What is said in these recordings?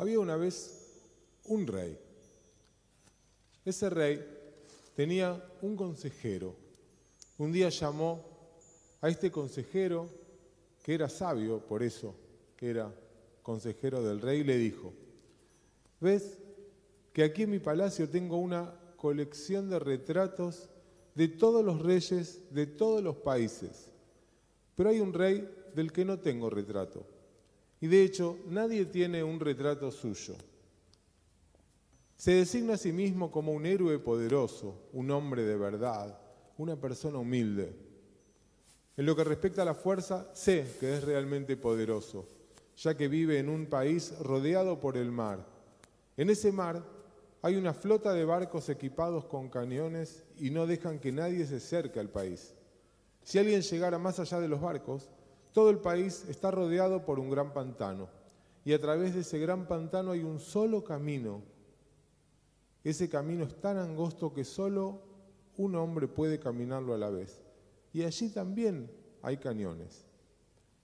Había una vez un rey. Ese rey tenía un consejero. Un día llamó a este consejero, que era sabio, por eso que era consejero del rey, y le dijo, ¿ves que aquí en mi palacio tengo una colección de retratos de todos los reyes de todos los países? Pero hay un rey del que no tengo retrato. Y de hecho, nadie tiene un retrato suyo. Se designa a sí mismo como un héroe poderoso, un hombre de verdad, una persona humilde. En lo que respecta a la fuerza, sé que es realmente poderoso, ya que vive en un país rodeado por el mar. En ese mar hay una flota de barcos equipados con cañones y no dejan que nadie se acerque al país. Si alguien llegara más allá de los barcos, todo el país está rodeado por un gran pantano y a través de ese gran pantano hay un solo camino. Ese camino es tan angosto que solo un hombre puede caminarlo a la vez. Y allí también hay cañones.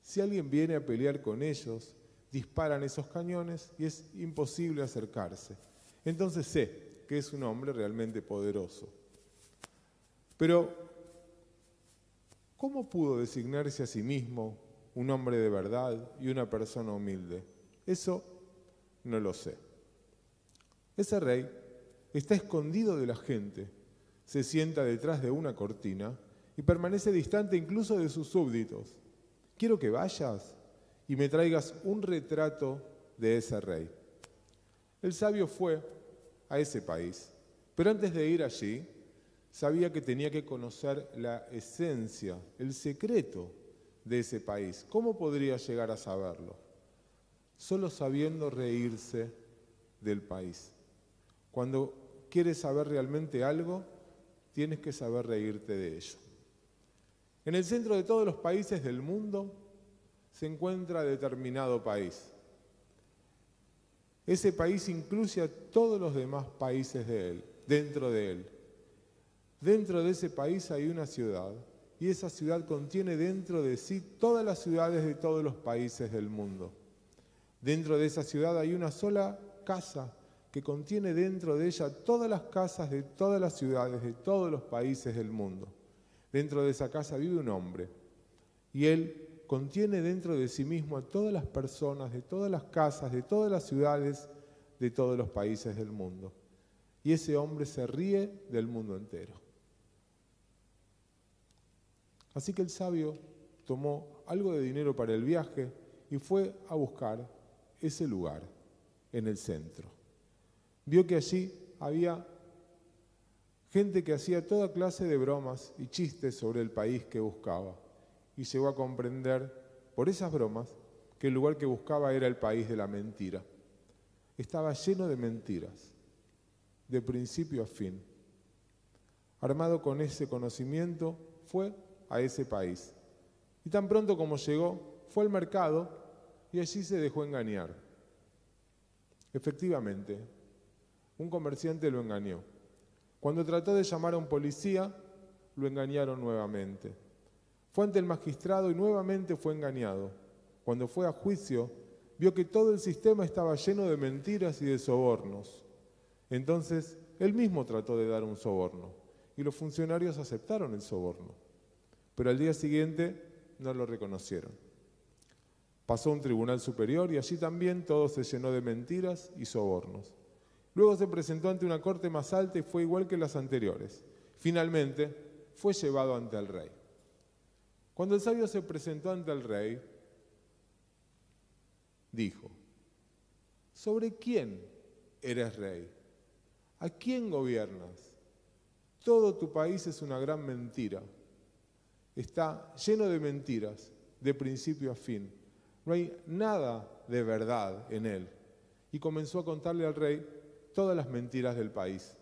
Si alguien viene a pelear con ellos, disparan esos cañones y es imposible acercarse. Entonces sé que es un hombre realmente poderoso. Pero ¿Cómo pudo designarse a sí mismo un hombre de verdad y una persona humilde? Eso no lo sé. Ese rey está escondido de la gente, se sienta detrás de una cortina y permanece distante incluso de sus súbditos. Quiero que vayas y me traigas un retrato de ese rey. El sabio fue a ese país, pero antes de ir allí, sabía que tenía que conocer la esencia, el secreto de ese país. ¿Cómo podría llegar a saberlo? Solo sabiendo reírse del país. Cuando quieres saber realmente algo, tienes que saber reírte de ello. En el centro de todos los países del mundo se encuentra determinado país. Ese país incluye a todos los demás países de él, dentro de él. Dentro de ese país hay una ciudad y esa ciudad contiene dentro de sí todas las ciudades de todos los países del mundo. Dentro de esa ciudad hay una sola casa que contiene dentro de ella todas las casas de todas las ciudades de todos los países del mundo. Dentro de esa casa vive un hombre y él contiene dentro de sí mismo a todas las personas de todas las casas de todas las ciudades de todos los países del mundo. Y ese hombre se ríe del mundo entero. Así que el sabio tomó algo de dinero para el viaje y fue a buscar ese lugar en el centro. Vio que allí había gente que hacía toda clase de bromas y chistes sobre el país que buscaba y llegó a comprender por esas bromas que el lugar que buscaba era el país de la mentira. Estaba lleno de mentiras, de principio a fin. Armado con ese conocimiento, fue a ese país. Y tan pronto como llegó, fue al mercado y allí se dejó engañar. Efectivamente, un comerciante lo engañó. Cuando trató de llamar a un policía, lo engañaron nuevamente. Fue ante el magistrado y nuevamente fue engañado. Cuando fue a juicio, vio que todo el sistema estaba lleno de mentiras y de sobornos. Entonces, él mismo trató de dar un soborno y los funcionarios aceptaron el soborno pero al día siguiente no lo reconocieron. Pasó a un tribunal superior y allí también todo se llenó de mentiras y sobornos. Luego se presentó ante una corte más alta y fue igual que las anteriores. Finalmente fue llevado ante el rey. Cuando el sabio se presentó ante el rey, dijo, ¿sobre quién eres rey? ¿A quién gobiernas? Todo tu país es una gran mentira está lleno de mentiras, de principio a fin. No hay nada de verdad en él. Y comenzó a contarle al rey todas las mentiras del país.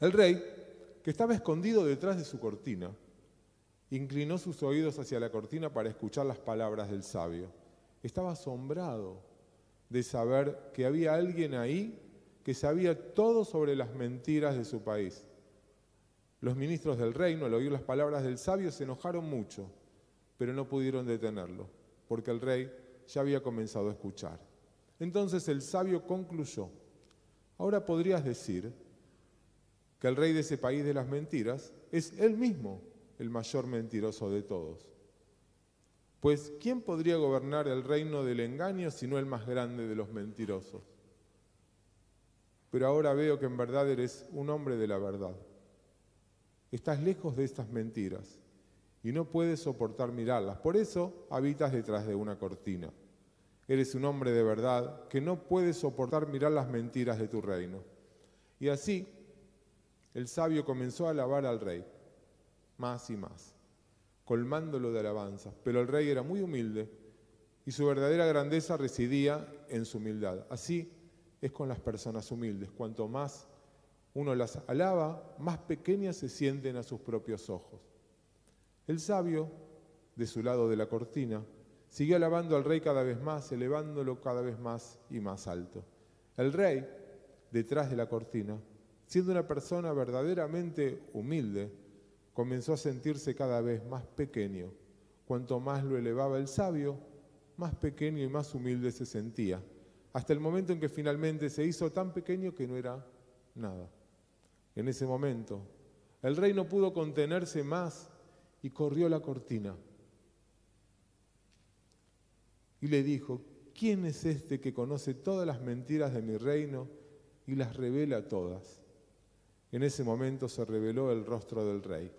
El rey, que estaba escondido detrás de su cortina, inclinó sus oídos hacia la cortina para escuchar las palabras del sabio. Estaba asombrado de saber que había alguien ahí que sabía todo sobre las mentiras de su país. Los ministros del reino, al oír las palabras del sabio, se enojaron mucho, pero no pudieron detenerlo, porque el rey ya había comenzado a escuchar. Entonces el sabio concluyó, ahora podrías decir que el rey de ese país de las mentiras es él mismo el mayor mentiroso de todos. Pues ¿quién podría gobernar el reino del engaño sino el más grande de los mentirosos? Pero ahora veo que en verdad eres un hombre de la verdad. Estás lejos de estas mentiras y no puedes soportar mirarlas. Por eso habitas detrás de una cortina. Eres un hombre de verdad que no puede soportar mirar las mentiras de tu reino. Y así el sabio comenzó a alabar al rey, más y más, colmándolo de alabanza. Pero el rey era muy humilde y su verdadera grandeza residía en su humildad. Así es con las personas humildes. Cuanto más uno las alaba, más pequeñas se sienten a sus propios ojos. El sabio, de su lado de la cortina, Siguió alabando al rey cada vez más, elevándolo cada vez más y más alto. El rey, detrás de la cortina, siendo una persona verdaderamente humilde, comenzó a sentirse cada vez más pequeño. Cuanto más lo elevaba el sabio, más pequeño y más humilde se sentía, hasta el momento en que finalmente se hizo tan pequeño que no era nada. En ese momento, el rey no pudo contenerse más y corrió la cortina y le dijo, ¿quién es este que conoce todas las mentiras de mi reino y las revela todas? En ese momento se reveló el rostro del rey.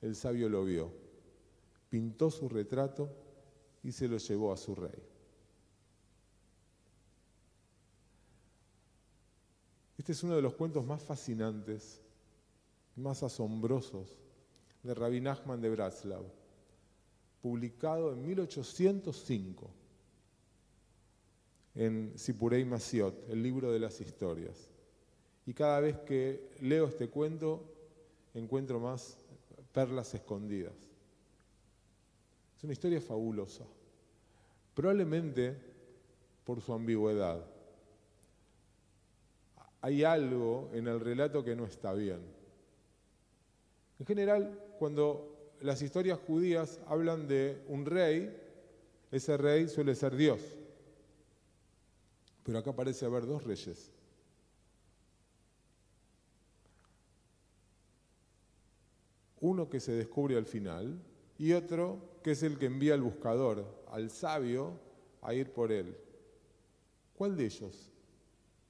El sabio lo vio, pintó su retrato y se lo llevó a su rey. Este es uno de los cuentos más fascinantes, más asombrosos de Rabbi Nachman de Bratslav publicado en 1805 en Sipurei Masiot, el libro de las historias. Y cada vez que leo este cuento, encuentro más perlas escondidas. Es una historia fabulosa, probablemente por su ambigüedad. Hay algo en el relato que no está bien. En general, cuando las historias judías hablan de un rey, ese rey suele ser Dios. Pero acá parece haber dos reyes. Uno que se descubre al final y otro que es el que envía al buscador, al sabio, a ir por él. ¿Cuál de ellos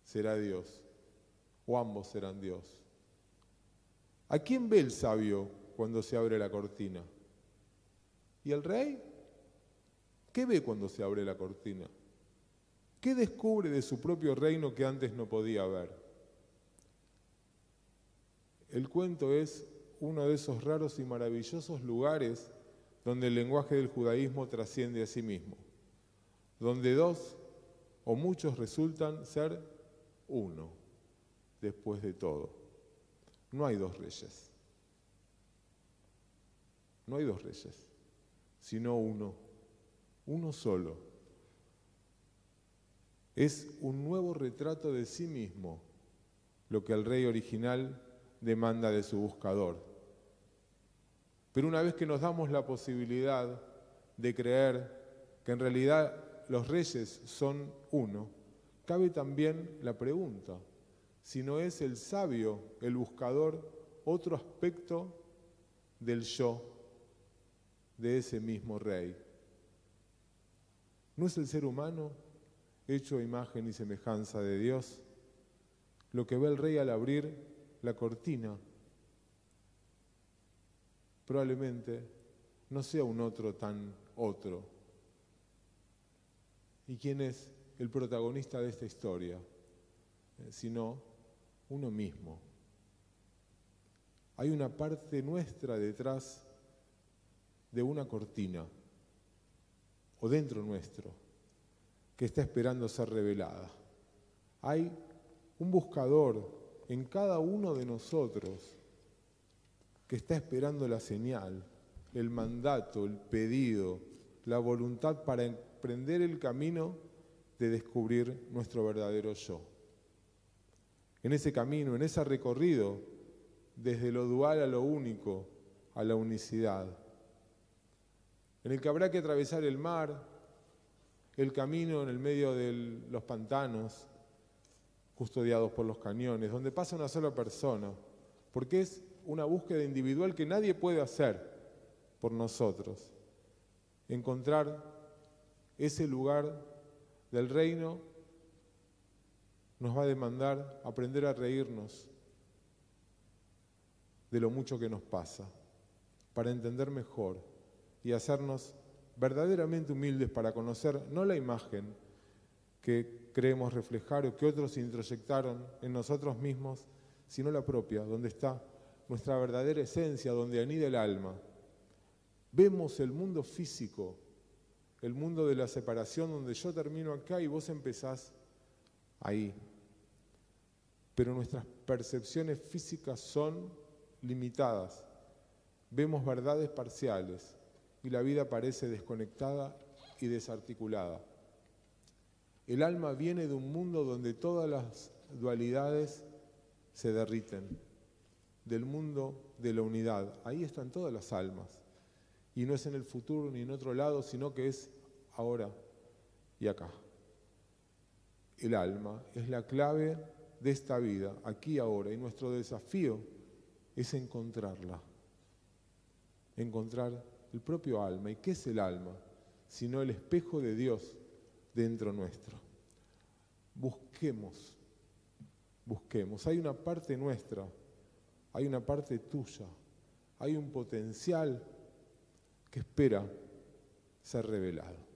será Dios? ¿O ambos serán Dios? ¿A quién ve el sabio cuando se abre la cortina? ¿Y el rey? ¿Qué ve cuando se abre la cortina? ¿Qué descubre de su propio reino que antes no podía ver? El cuento es uno de esos raros y maravillosos lugares donde el lenguaje del judaísmo trasciende a sí mismo, donde dos o muchos resultan ser uno después de todo. No hay dos reyes. No hay dos reyes, sino uno, uno solo. Es un nuevo retrato de sí mismo lo que el rey original demanda de su buscador. Pero una vez que nos damos la posibilidad de creer que en realidad los reyes son uno, cabe también la pregunta, si no es el sabio, el buscador, otro aspecto del yo de ese mismo rey. ¿No es el ser humano, hecho a imagen y semejanza de Dios, lo que ve el rey al abrir la cortina? Probablemente no sea un otro tan otro. ¿Y quién es el protagonista de esta historia? Eh, sino uno mismo. Hay una parte nuestra detrás de una cortina o dentro nuestro que está esperando ser revelada. Hay un buscador en cada uno de nosotros que está esperando la señal, el mandato, el pedido, la voluntad para emprender el camino de descubrir nuestro verdadero yo. En ese camino, en ese recorrido, desde lo dual a lo único, a la unicidad, en el que habrá que atravesar el mar, el camino en el medio de los pantanos, custodiados por los cañones, donde pasa una sola persona, porque es una búsqueda individual que nadie puede hacer por nosotros. Encontrar ese lugar del reino nos va a demandar aprender a reírnos de lo mucho que nos pasa, para entender mejor y hacernos verdaderamente humildes para conocer no la imagen que creemos reflejar o que otros introyectaron en nosotros mismos, sino la propia, donde está nuestra verdadera esencia, donde anida el alma. Vemos el mundo físico, el mundo de la separación, donde yo termino acá y vos empezás ahí. Pero nuestras percepciones físicas son limitadas. Vemos verdades parciales y la vida parece desconectada y desarticulada. El alma viene de un mundo donde todas las dualidades se derriten, del mundo de la unidad. Ahí están todas las almas. Y no es en el futuro ni en otro lado, sino que es ahora y acá. El alma es la clave de esta vida, aquí ahora. Y nuestro desafío es encontrarla, encontrar el propio alma. ¿Y qué es el alma? Sino el espejo de Dios dentro nuestro. Busquemos, busquemos. Hay una parte nuestra, hay una parte tuya, hay un potencial que espera ser revelado.